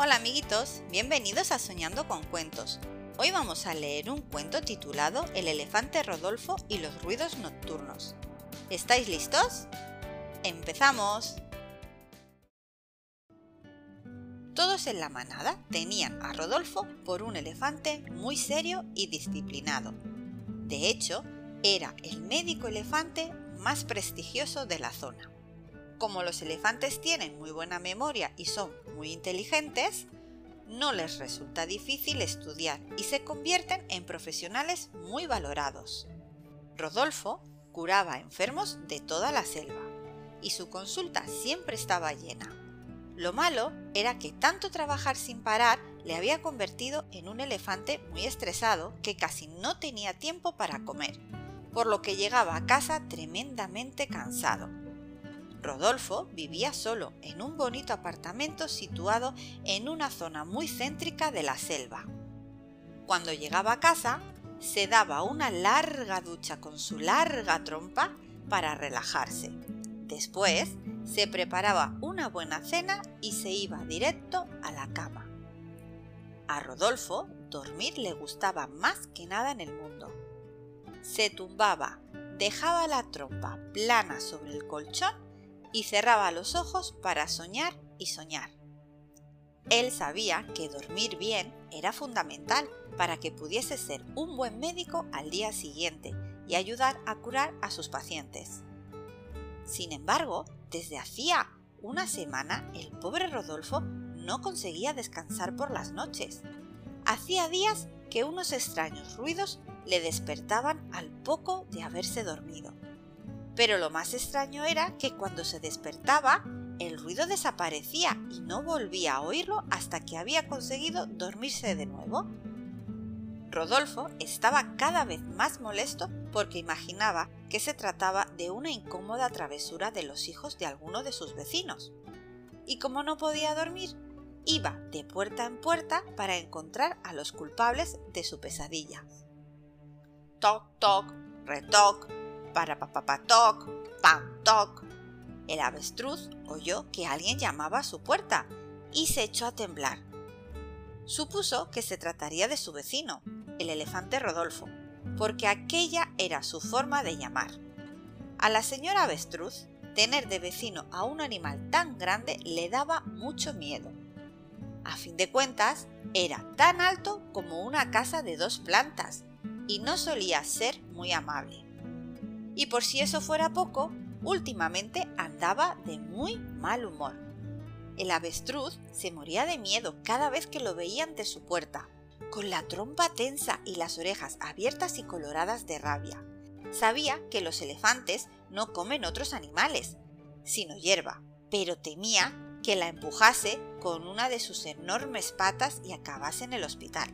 Hola amiguitos, bienvenidos a Soñando con Cuentos. Hoy vamos a leer un cuento titulado El elefante Rodolfo y los ruidos nocturnos. ¿Estáis listos? ¡Empezamos! Todos en la manada tenían a Rodolfo por un elefante muy serio y disciplinado. De hecho, era el médico elefante más prestigioso de la zona. Como los elefantes tienen muy buena memoria y son muy inteligentes, no les resulta difícil estudiar y se convierten en profesionales muy valorados. Rodolfo curaba enfermos de toda la selva y su consulta siempre estaba llena. Lo malo era que tanto trabajar sin parar le había convertido en un elefante muy estresado que casi no tenía tiempo para comer, por lo que llegaba a casa tremendamente cansado. Rodolfo vivía solo en un bonito apartamento situado en una zona muy céntrica de la selva. Cuando llegaba a casa, se daba una larga ducha con su larga trompa para relajarse. Después, se preparaba una buena cena y se iba directo a la cama. A Rodolfo dormir le gustaba más que nada en el mundo. Se tumbaba, dejaba la trompa plana sobre el colchón y cerraba los ojos para soñar y soñar. Él sabía que dormir bien era fundamental para que pudiese ser un buen médico al día siguiente y ayudar a curar a sus pacientes. Sin embargo, desde hacía una semana el pobre Rodolfo no conseguía descansar por las noches. Hacía días que unos extraños ruidos le despertaban al poco de haberse dormido. Pero lo más extraño era que cuando se despertaba, el ruido desaparecía y no volvía a oírlo hasta que había conseguido dormirse de nuevo. Rodolfo estaba cada vez más molesto porque imaginaba que se trataba de una incómoda travesura de los hijos de alguno de sus vecinos. Y como no podía dormir, iba de puerta en puerta para encontrar a los culpables de su pesadilla. Toc, toc, retoc, para papapatoc, pam toc. El avestruz oyó que alguien llamaba a su puerta y se echó a temblar. Supuso que se trataría de su vecino, el elefante Rodolfo, porque aquella era su forma de llamar. A la señora avestruz, tener de vecino a un animal tan grande le daba mucho miedo. A fin de cuentas, era tan alto como una casa de dos plantas y no solía ser muy amable. Y por si eso fuera poco, últimamente andaba de muy mal humor. El avestruz se moría de miedo cada vez que lo veía ante su puerta, con la trompa tensa y las orejas abiertas y coloradas de rabia. Sabía que los elefantes no comen otros animales, sino hierba, pero temía que la empujase con una de sus enormes patas y acabase en el hospital.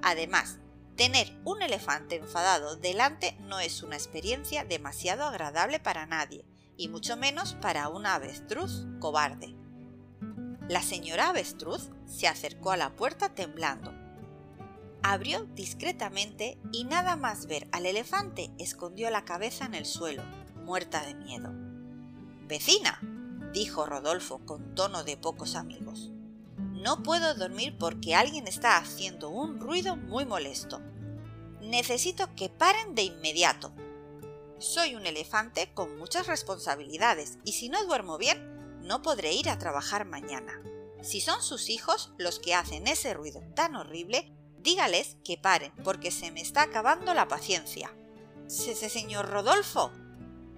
Además, Tener un elefante enfadado delante no es una experiencia demasiado agradable para nadie, y mucho menos para una avestruz cobarde. La señora avestruz se acercó a la puerta temblando. Abrió discretamente y nada más ver al elefante escondió la cabeza en el suelo, muerta de miedo. Vecina, dijo Rodolfo con tono de pocos amigos. No puedo dormir porque alguien está haciendo un ruido muy molesto. Necesito que paren de inmediato. Soy un elefante con muchas responsabilidades y si no duermo bien, no podré ir a trabajar mañana. Si son sus hijos los que hacen ese ruido tan horrible, dígales que paren porque se me está acabando la paciencia. ¡Ese señor Rodolfo!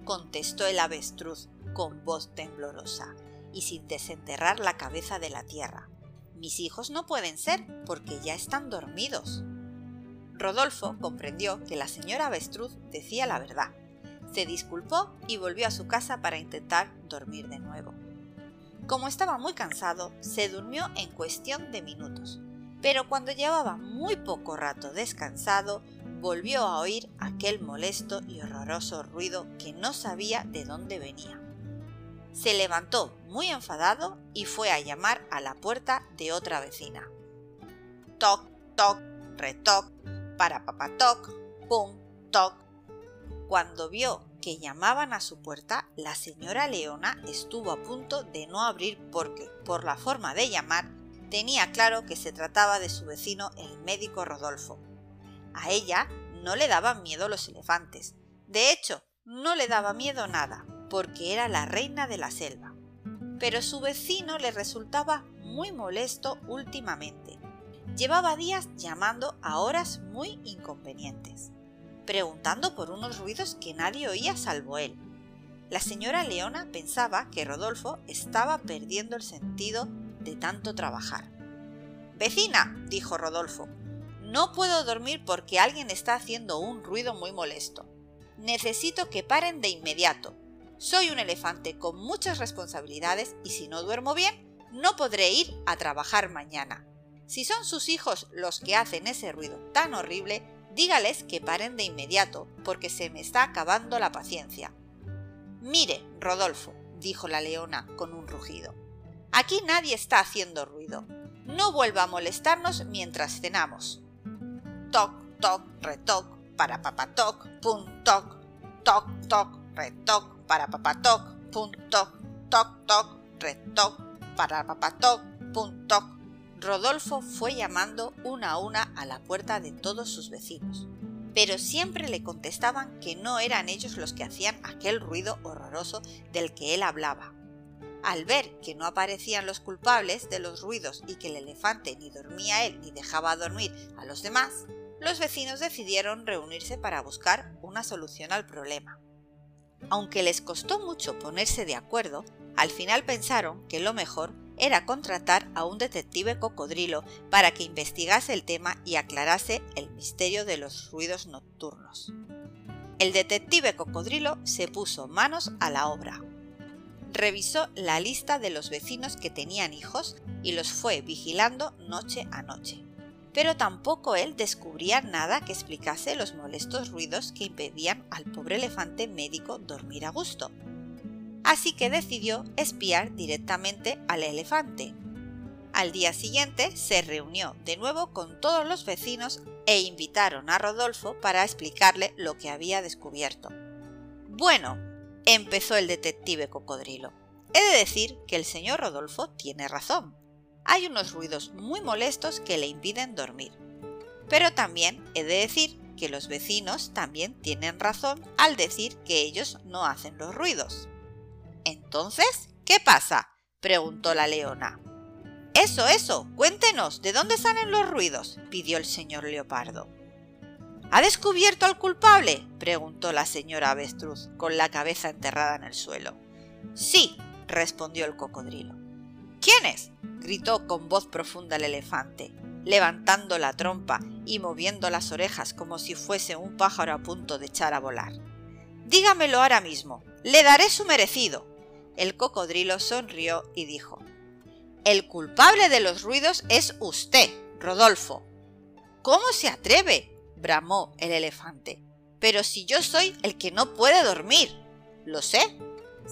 contestó el avestruz con voz temblorosa y sin desenterrar la cabeza de la tierra. Mis hijos no pueden ser porque ya están dormidos. Rodolfo comprendió que la señora avestruz decía la verdad. Se disculpó y volvió a su casa para intentar dormir de nuevo. Como estaba muy cansado, se durmió en cuestión de minutos, pero cuando llevaba muy poco rato descansado, volvió a oír aquel molesto y horroroso ruido que no sabía de dónde venía. Se levantó muy enfadado y fue a llamar a la puerta de otra vecina. Toc, toc, retoc, para papatoc, pum, toc. Cuando vio que llamaban a su puerta, la señora Leona estuvo a punto de no abrir porque, por la forma de llamar, tenía claro que se trataba de su vecino el médico Rodolfo. A ella no le daban miedo los elefantes. De hecho, no le daba miedo nada, porque era la reina de la selva. Pero su vecino le resultaba muy molesto últimamente. Llevaba días llamando a horas muy inconvenientes, preguntando por unos ruidos que nadie oía salvo él. La señora Leona pensaba que Rodolfo estaba perdiendo el sentido de tanto trabajar. Vecina, dijo Rodolfo, no puedo dormir porque alguien está haciendo un ruido muy molesto. Necesito que paren de inmediato. Soy un elefante con muchas responsabilidades y si no duermo bien, no podré ir a trabajar mañana. Si son sus hijos los que hacen ese ruido tan horrible, dígales que paren de inmediato, porque se me está acabando la paciencia. Mire, Rodolfo, dijo la leona con un rugido. Aquí nadie está haciendo ruido. No vuelva a molestarnos mientras cenamos. Toc, toc, retoc, para papatoc, pum, toc, toc, toc, retoc, para papatoc, pum, toc, toc, toc, retoc, para papatoc, pum, toc. Rodolfo fue llamando una a una a la puerta de todos sus vecinos, pero siempre le contestaban que no eran ellos los que hacían aquel ruido horroroso del que él hablaba. Al ver que no aparecían los culpables de los ruidos y que el elefante ni dormía él ni dejaba dormir a los demás, los vecinos decidieron reunirse para buscar una solución al problema. Aunque les costó mucho ponerse de acuerdo, al final pensaron que lo mejor era contratar a un detective cocodrilo para que investigase el tema y aclarase el misterio de los ruidos nocturnos. El detective cocodrilo se puso manos a la obra. Revisó la lista de los vecinos que tenían hijos y los fue vigilando noche a noche. Pero tampoco él descubría nada que explicase los molestos ruidos que impedían al pobre elefante médico dormir a gusto así que decidió espiar directamente al elefante. Al día siguiente se reunió de nuevo con todos los vecinos e invitaron a Rodolfo para explicarle lo que había descubierto. Bueno, empezó el detective cocodrilo. He de decir que el señor Rodolfo tiene razón. Hay unos ruidos muy molestos que le impiden dormir. Pero también he de decir que los vecinos también tienen razón al decir que ellos no hacen los ruidos. Entonces, ¿qué pasa? preguntó la leona. Eso, eso, cuéntenos, ¿de dónde salen los ruidos? pidió el señor leopardo. ¿Ha descubierto al culpable? preguntó la señora avestruz, con la cabeza enterrada en el suelo. Sí, respondió el cocodrilo. ¿Quién es? gritó con voz profunda el elefante, levantando la trompa y moviendo las orejas como si fuese un pájaro a punto de echar a volar. Dígamelo ahora mismo, le daré su merecido. El cocodrilo sonrió y dijo, El culpable de los ruidos es usted, Rodolfo. ¿Cómo se atreve? bramó el elefante. Pero si yo soy el que no puede dormir. Lo sé,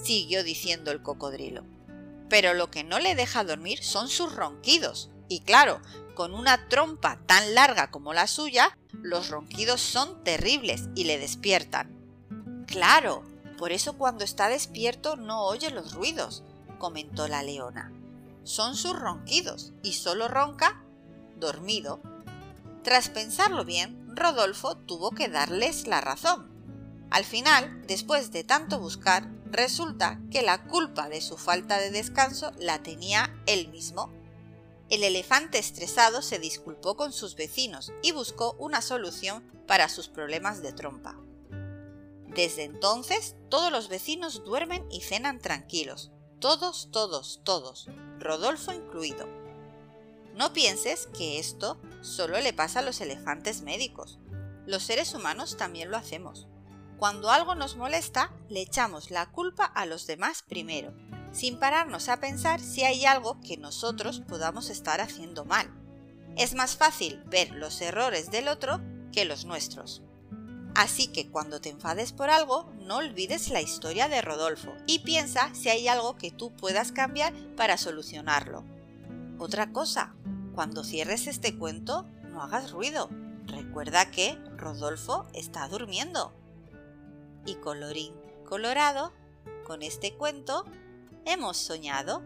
siguió diciendo el cocodrilo. Pero lo que no le deja dormir son sus ronquidos. Y claro, con una trompa tan larga como la suya, los ronquidos son terribles y le despiertan. Claro, por eso cuando está despierto no oye los ruidos, comentó la leona. Son sus ronquidos y solo ronca dormido. Tras pensarlo bien, Rodolfo tuvo que darles la razón. Al final, después de tanto buscar, resulta que la culpa de su falta de descanso la tenía él mismo. El elefante estresado se disculpó con sus vecinos y buscó una solución para sus problemas de trompa. Desde entonces, todos los vecinos duermen y cenan tranquilos. Todos, todos, todos. Rodolfo incluido. No pienses que esto solo le pasa a los elefantes médicos. Los seres humanos también lo hacemos. Cuando algo nos molesta, le echamos la culpa a los demás primero, sin pararnos a pensar si hay algo que nosotros podamos estar haciendo mal. Es más fácil ver los errores del otro que los nuestros. Así que cuando te enfades por algo, no olvides la historia de Rodolfo y piensa si hay algo que tú puedas cambiar para solucionarlo. Otra cosa, cuando cierres este cuento, no hagas ruido. Recuerda que Rodolfo está durmiendo. Y colorín colorado, con este cuento hemos soñado